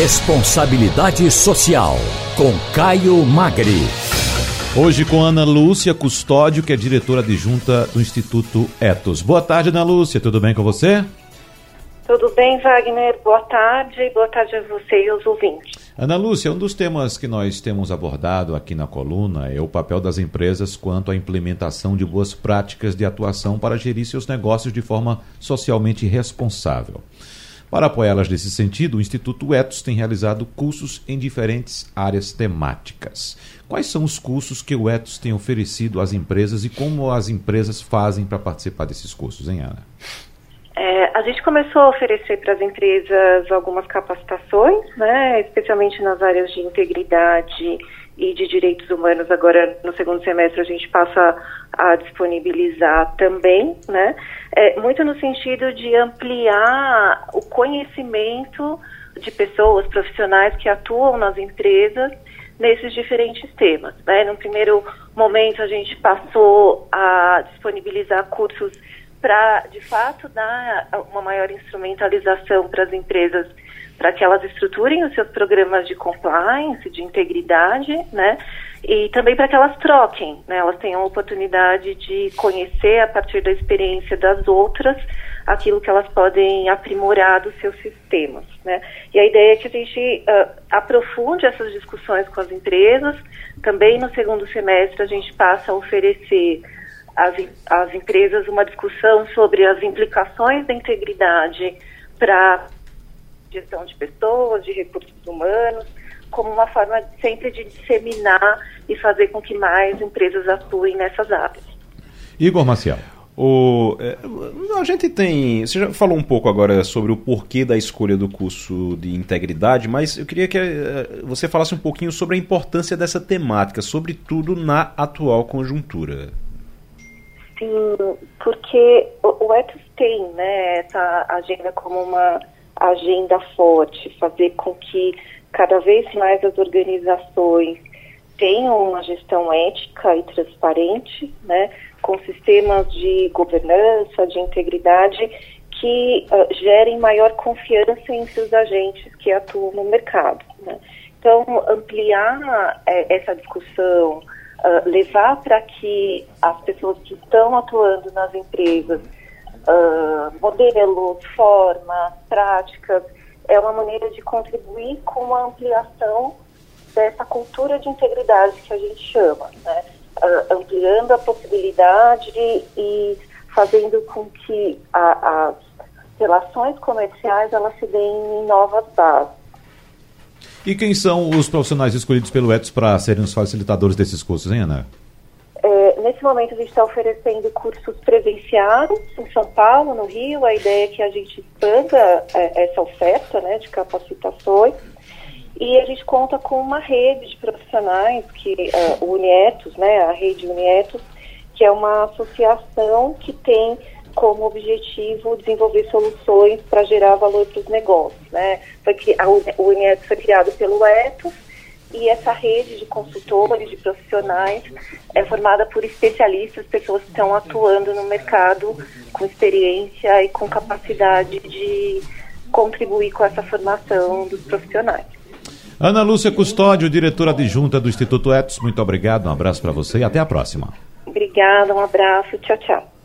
Responsabilidade Social, com Caio Magri. Hoje com Ana Lúcia Custódio, que é diretora adjunta do Instituto Etos. Boa tarde, Ana Lúcia, tudo bem com você? Tudo bem, Wagner? Boa tarde, boa tarde a você e aos ouvintes. Ana Lúcia, um dos temas que nós temos abordado aqui na coluna é o papel das empresas quanto à implementação de boas práticas de atuação para gerir seus negócios de forma socialmente responsável. Para apoiá-las nesse sentido, o Instituto Etos tem realizado cursos em diferentes áreas temáticas. Quais são os cursos que o Etos tem oferecido às empresas e como as empresas fazem para participar desses cursos, hein, Ana? É, a gente começou a oferecer para as empresas algumas capacitações, né, especialmente nas áreas de integridade e de direitos humanos. Agora, no segundo semestre, a gente passa a disponibilizar também, né? É, muito no sentido de ampliar o conhecimento de pessoas, profissionais que atuam nas empresas nesses diferentes temas. Né? No primeiro momento, a gente passou a disponibilizar cursos para, de fato, dar uma maior instrumentalização para as empresas para que elas estruturem os seus programas de compliance, de integridade, né? E também para que elas troquem, né? Elas tenham a oportunidade de conhecer a partir da experiência das outras aquilo que elas podem aprimorar dos seus sistemas, né? E a ideia é que a gente uh, aprofunde essas discussões com as empresas. Também no segundo semestre a gente passa a oferecer às, às empresas uma discussão sobre as implicações da integridade para gestão de pessoas, de recursos humanos, como uma forma sempre de disseminar e fazer com que mais empresas atuem nessas áreas. Igor Maciel. O, é, a gente tem. Você já falou um pouco agora sobre o porquê da escolha do curso de integridade, mas eu queria que é, você falasse um pouquinho sobre a importância dessa temática, sobretudo na atual conjuntura. Sim, porque o, o ETOS tem né, essa agenda como uma agenda forte, fazer com que cada vez mais as organizações tenham uma gestão ética e transparente, né, com sistemas de governança, de integridade que uh, gerem maior confiança entre os agentes que atuam no mercado. Né. Então, ampliar é, essa discussão, uh, levar para que as pessoas que estão atuando nas empresas uh, modelos, formas, práticas, é uma maneira de contribuir com a ampliação dessa cultura de integridade que a gente chama, né? Uh, ampliando a possibilidade e fazendo com que a, as relações comerciais elas se deem em novas bases. E quem são os profissionais escolhidos pelo ETS para serem os facilitadores desses cursos, hein, Ana? Nesse momento a gente está oferecendo cursos presenciais em São Paulo, no Rio. A ideia é que a gente expanda é, essa oferta né, de capacitações. E a gente conta com uma rede de profissionais, que uh, o Unietos, né, a rede Unietos, que é uma associação que tem como objetivo desenvolver soluções para gerar valor para os negócios. Né? Foi, a, o Unietos foi criado pelo Etos, e essa rede de consultores, de profissionais, é formada por especialistas, pessoas que estão atuando no mercado com experiência e com capacidade de contribuir com essa formação dos profissionais. Ana Lúcia Custódio, diretora adjunta do Instituto Etos, muito obrigado, um abraço para você e até a próxima. Obrigada, um abraço, tchau, tchau.